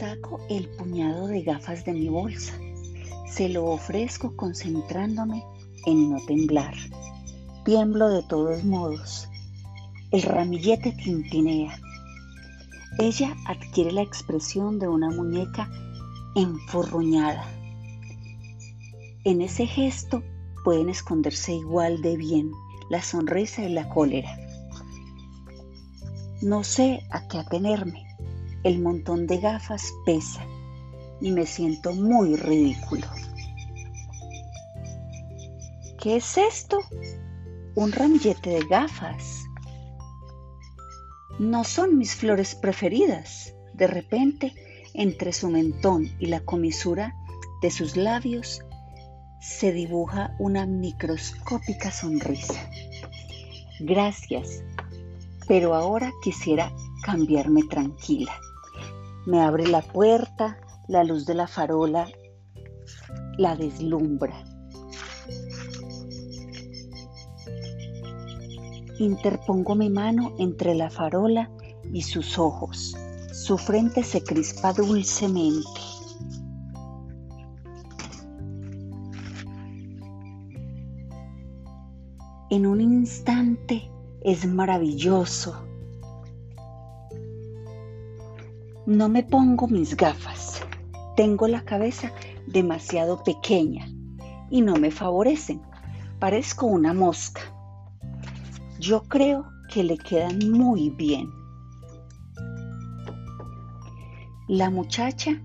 Saco el puñado de gafas de mi bolsa. Se lo ofrezco concentrándome en no temblar. Tiemblo de todos modos. El ramillete tintinea. Ella adquiere la expresión de una muñeca enfurruñada. En ese gesto pueden esconderse igual de bien la sonrisa y la cólera. No sé a qué atenerme. El montón de gafas pesa y me siento muy ridículo. ¿Qué es esto? Un ramillete de gafas. No son mis flores preferidas. De repente, entre su mentón y la comisura de sus labios, se dibuja una microscópica sonrisa. Gracias, pero ahora quisiera cambiarme tranquila. Me abre la puerta, la luz de la farola la deslumbra. Interpongo mi mano entre la farola y sus ojos. Su frente se crispa dulcemente. En un instante es maravilloso. No me pongo mis gafas. Tengo la cabeza demasiado pequeña y no me favorecen. Parezco una mosca. Yo creo que le quedan muy bien. La muchacha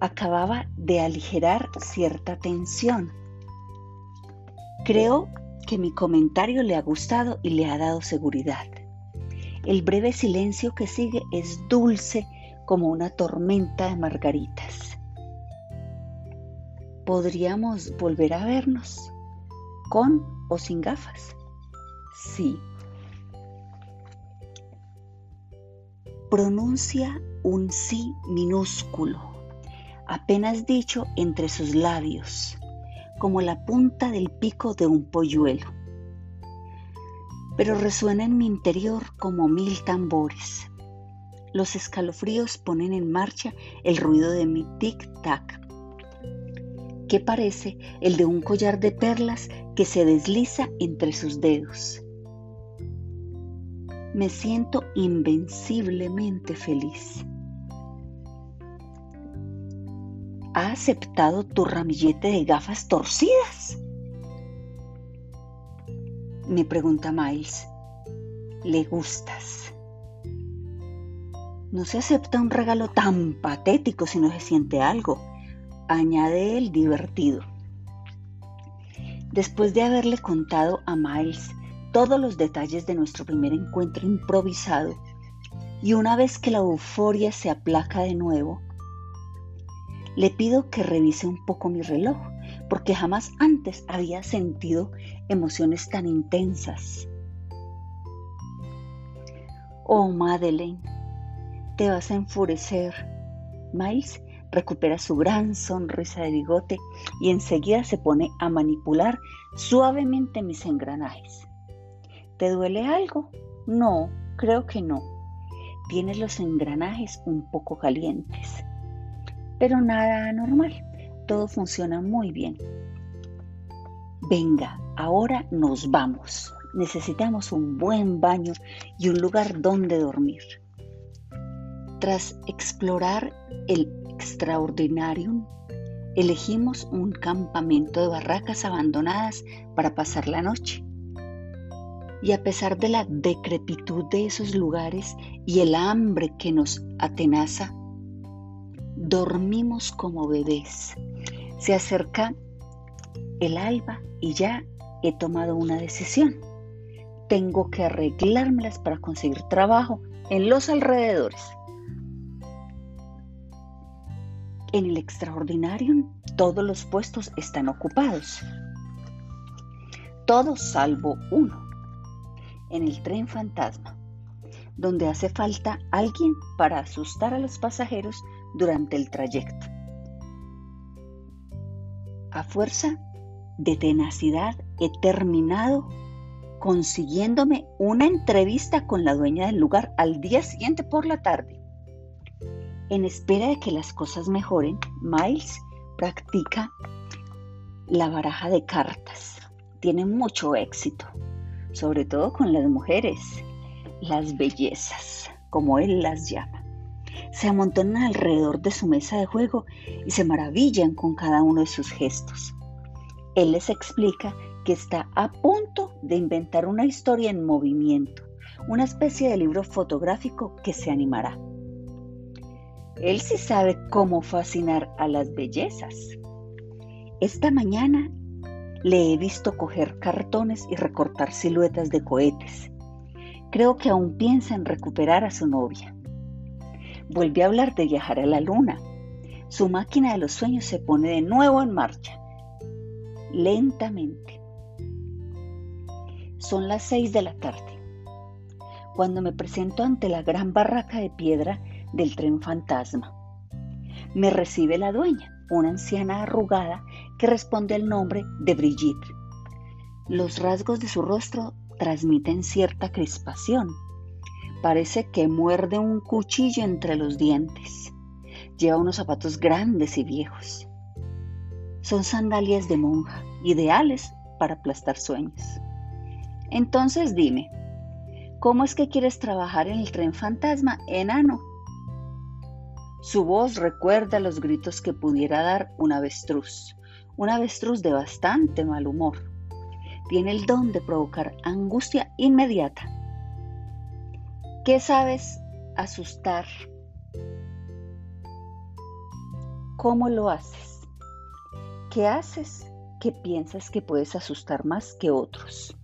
acababa de aligerar cierta tensión. Creo que mi comentario le ha gustado y le ha dado seguridad. El breve silencio que sigue es dulce como una tormenta de margaritas. ¿Podríamos volver a vernos? ¿Con o sin gafas? Sí. Pronuncia un sí minúsculo, apenas dicho entre sus labios como la punta del pico de un polluelo. Pero resuena en mi interior como mil tambores. Los escalofríos ponen en marcha el ruido de mi tic-tac, que parece el de un collar de perlas que se desliza entre sus dedos. Me siento invenciblemente feliz. ha aceptado tu ramillete de gafas torcidas? Me pregunta Miles. Le gustas. No se acepta un regalo tan patético si no se siente algo, añade el divertido. Después de haberle contado a Miles todos los detalles de nuestro primer encuentro improvisado, y una vez que la euforia se aplaca de nuevo, le pido que revise un poco mi reloj, porque jamás antes había sentido emociones tan intensas. Oh, Madeleine, te vas a enfurecer. Miles recupera su gran sonrisa de bigote y enseguida se pone a manipular suavemente mis engranajes. ¿Te duele algo? No, creo que no. Tienes los engranajes un poco calientes pero nada anormal. Todo funciona muy bien. Venga, ahora nos vamos. Necesitamos un buen baño y un lugar donde dormir. Tras explorar el Extraordinarium, elegimos un campamento de barracas abandonadas para pasar la noche. Y a pesar de la decrepitud de esos lugares y el hambre que nos atenaza, dormimos como bebés. Se acerca el alba y ya he tomado una decisión. Tengo que arreglármelas para conseguir trabajo en los alrededores. En el extraordinario todos los puestos están ocupados. Todos salvo uno. En el tren fantasma, donde hace falta alguien para asustar a los pasajeros durante el trayecto. A fuerza de tenacidad he terminado consiguiéndome una entrevista con la dueña del lugar al día siguiente por la tarde. En espera de que las cosas mejoren, Miles practica la baraja de cartas. Tiene mucho éxito, sobre todo con las mujeres, las bellezas, como él las llama. Se amontonan alrededor de su mesa de juego y se maravillan con cada uno de sus gestos. Él les explica que está a punto de inventar una historia en movimiento, una especie de libro fotográfico que se animará. Él sí sabe cómo fascinar a las bellezas. Esta mañana le he visto coger cartones y recortar siluetas de cohetes. Creo que aún piensa en recuperar a su novia. Vuelve a hablar de viajar a la luna. Su máquina de los sueños se pone de nuevo en marcha, lentamente. Son las seis de la tarde. Cuando me presento ante la gran barraca de piedra del tren fantasma. Me recibe la dueña, una anciana arrugada que responde al nombre de Brigitte. Los rasgos de su rostro transmiten cierta crispación. Parece que muerde un cuchillo entre los dientes. Lleva unos zapatos grandes y viejos. Son sandalias de monja, ideales para aplastar sueños. Entonces dime, ¿cómo es que quieres trabajar en el tren fantasma, enano? Su voz recuerda los gritos que pudiera dar un avestruz, un avestruz de bastante mal humor. Tiene el don de provocar angustia inmediata. ¿Qué sabes asustar? ¿Cómo lo haces? ¿Qué haces que piensas que puedes asustar más que otros?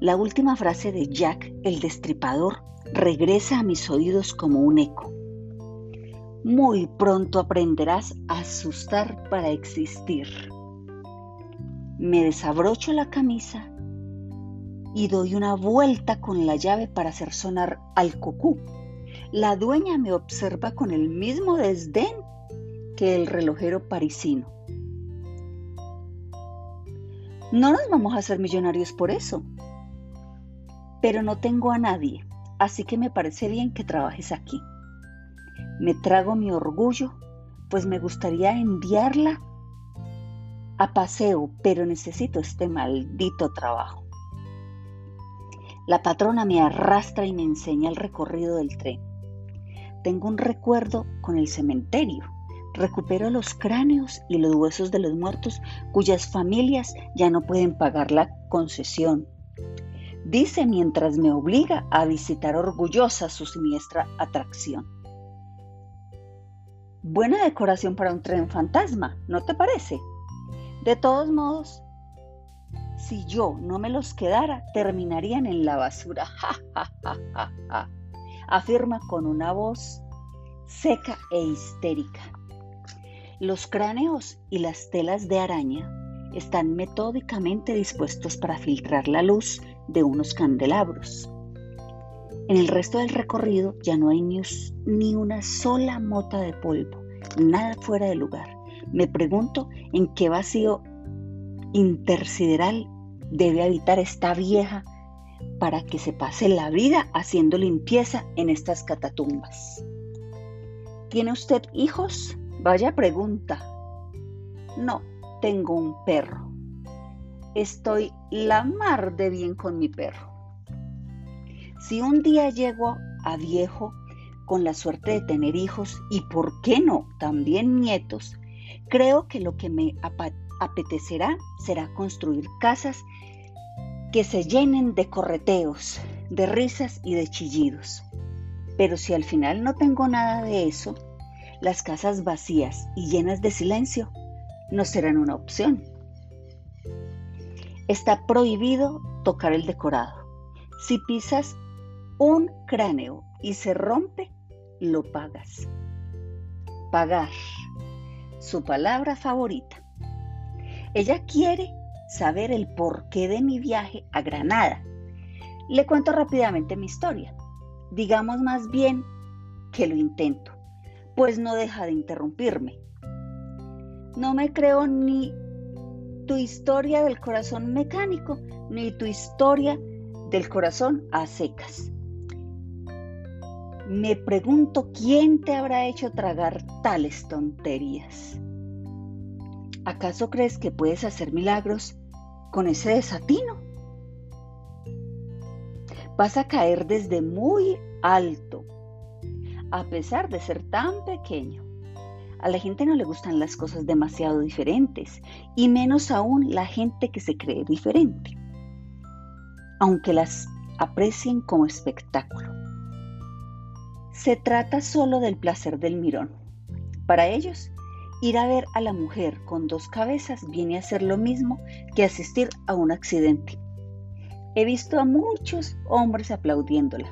La última frase de Jack el Destripador regresa a mis oídos como un eco. Muy pronto aprenderás a asustar para existir. Me desabrocho la camisa y doy una vuelta con la llave para hacer sonar al cucú. La dueña me observa con el mismo desdén que el relojero parisino. No nos vamos a hacer millonarios por eso, pero no tengo a nadie, así que me parece bien que trabajes aquí. Me trago mi orgullo, pues me gustaría enviarla a paseo, pero necesito este maldito trabajo. La patrona me arrastra y me enseña el recorrido del tren. Tengo un recuerdo con el cementerio. Recupero los cráneos y los huesos de los muertos cuyas familias ya no pueden pagar la concesión. Dice mientras me obliga a visitar orgullosa su siniestra atracción. Buena decoración para un tren fantasma, ¿no te parece? De todos modos, si yo no me los quedara, terminarían en la basura. Afirma con una voz seca e histérica. Los cráneos y las telas de araña están metódicamente dispuestos para filtrar la luz de unos candelabros. En el resto del recorrido ya no hay ni, una sola mota de polvo, nada fuera de lugar. Me pregunto en qué vacío intersideral debe habitar esta vieja para que se pase la vida haciendo limpieza en estas catatumbas. ¿Tiene usted hijos? Vaya pregunta. No, tengo un perro. Estoy la mar de bien con mi perro. Si un día llego a viejo con la suerte de tener hijos y, ¿por qué no?, también nietos, creo que lo que me apetecerá será construir casas que se llenen de correteos, de risas y de chillidos. Pero si al final no tengo nada de eso, las casas vacías y llenas de silencio no serán una opción. Está prohibido tocar el decorado. Si pisas un cráneo y se rompe, lo pagas. Pagar, su palabra favorita. Ella quiere saber el porqué de mi viaje a Granada. Le cuento rápidamente mi historia. Digamos más bien que lo intento, pues no deja de interrumpirme. No me creo ni tu historia del corazón mecánico, ni tu historia del corazón a secas. Me pregunto quién te habrá hecho tragar tales tonterías. ¿Acaso crees que puedes hacer milagros con ese desatino? Vas a caer desde muy alto, a pesar de ser tan pequeño. A la gente no le gustan las cosas demasiado diferentes y menos aún la gente que se cree diferente, aunque las aprecien como espectáculo. Se trata solo del placer del mirón. Para ellos, ir a ver a la mujer con dos cabezas viene a ser lo mismo que asistir a un accidente. He visto a muchos hombres aplaudiéndola,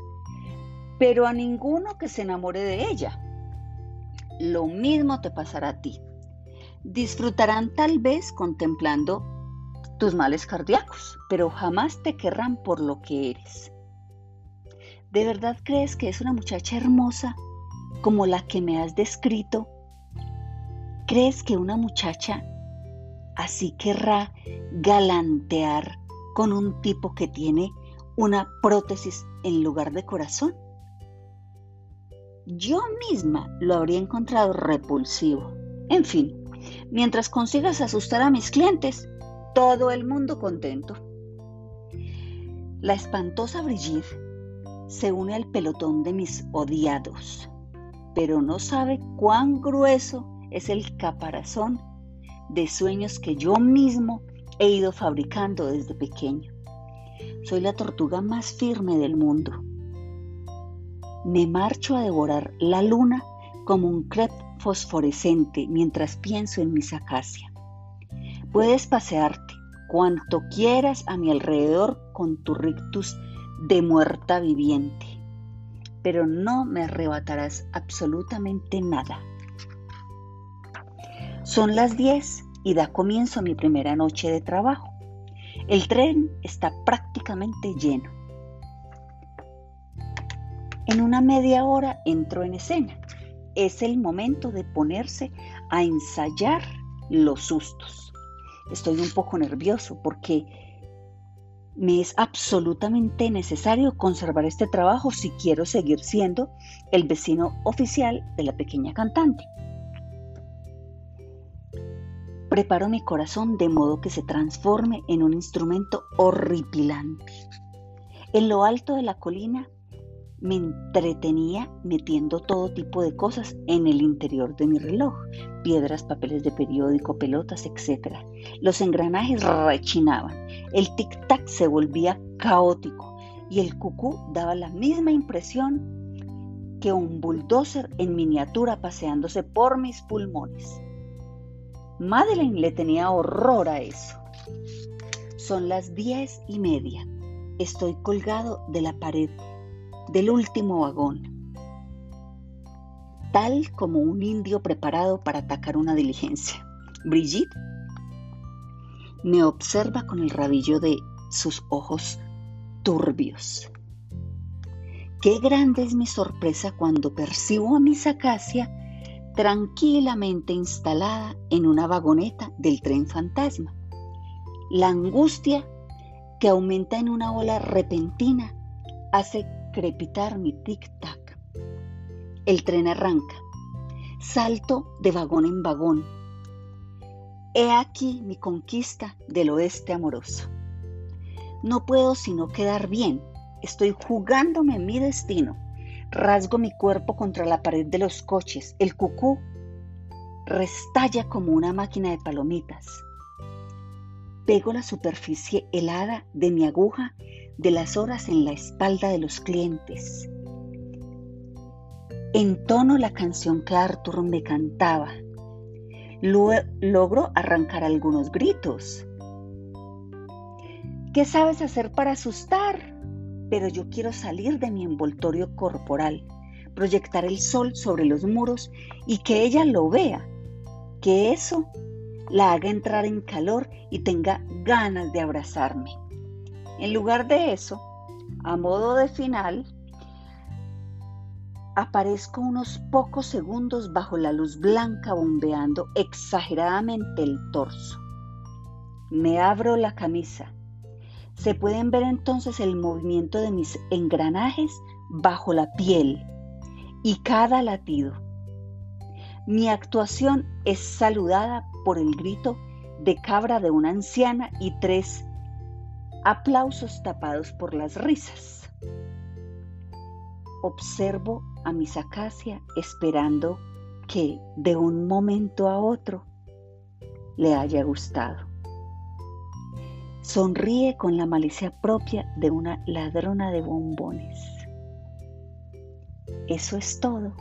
pero a ninguno que se enamore de ella lo mismo te pasará a ti. Disfrutarán tal vez contemplando tus males cardíacos, pero jamás te querrán por lo que eres. ¿De verdad crees que es una muchacha hermosa como la que me has descrito? ¿Crees que una muchacha así querrá galantear con un tipo que tiene una prótesis en lugar de corazón? yo misma lo habría encontrado repulsivo. En fin, mientras consigas asustar a mis clientes, todo el mundo contento. La espantosa Brigitte se une al pelotón de mis odiados, pero no sabe cuán grueso es el caparazón de sueños que yo mismo he ido fabricando desde pequeño. Soy la tortuga más firme del mundo me marcho a devorar la luna como un crepe fosforescente mientras pienso en mis acacia. Puedes pasearte cuanto quieras a mi alrededor con tu rictus de muerta viviente, pero no me arrebatarás absolutamente nada. Son las 10 y da comienzo mi primera noche de trabajo. El tren está prácticamente lleno. En una media hora entro en escena. Es el momento de ponerse a ensayar los sustos. Estoy un poco nervioso porque me es absolutamente necesario conservar este trabajo si quiero seguir siendo el vecino oficial de la pequeña cantante. Preparo mi corazón de modo que se transforme en un instrumento horripilante. En lo alto de la colina me entretenía metiendo todo tipo de cosas en el interior de mi reloj, piedras, papeles de periódico, pelotas, etc. Los engranajes rechinaban, el tic-tac se volvía caótico y el cucú daba la misma impresión que un bulldozer en miniatura paseándose por mis pulmones. Madeleine le tenía horror a eso. Son las diez y media. Estoy colgado de la pared del último vagón, tal como un indio preparado para atacar una diligencia. Brigitte me observa con el rabillo de sus ojos turbios. Qué grande es mi sorpresa cuando percibo a Miss Acacia tranquilamente instalada en una vagoneta del tren fantasma. La angustia que aumenta en una ola repentina hace crepitar mi tic-tac. El tren arranca. Salto de vagón en vagón. He aquí mi conquista del oeste amoroso. No puedo sino quedar bien. Estoy jugándome mi destino. Rasgo mi cuerpo contra la pared de los coches. El cucú restalla como una máquina de palomitas. Pego la superficie helada de mi aguja de las horas en la espalda de los clientes. Entono la canción que Arthur me cantaba. logro arrancar algunos gritos. ¿Qué sabes hacer para asustar? Pero yo quiero salir de mi envoltorio corporal, proyectar el sol sobre los muros y que ella lo vea, que eso la haga entrar en calor y tenga ganas de abrazarme. En lugar de eso, a modo de final, aparezco unos pocos segundos bajo la luz blanca bombeando exageradamente el torso. Me abro la camisa. Se pueden ver entonces el movimiento de mis engranajes bajo la piel. y cada latido. Mi actuación es saludada por el grito de cabra de una anciana y tres aplausos tapados por las risas. Observo a mis acacia esperando que de un momento a otro le haya gustado. Sonríe con la malicia propia de una ladrona de bombones. Eso es todo.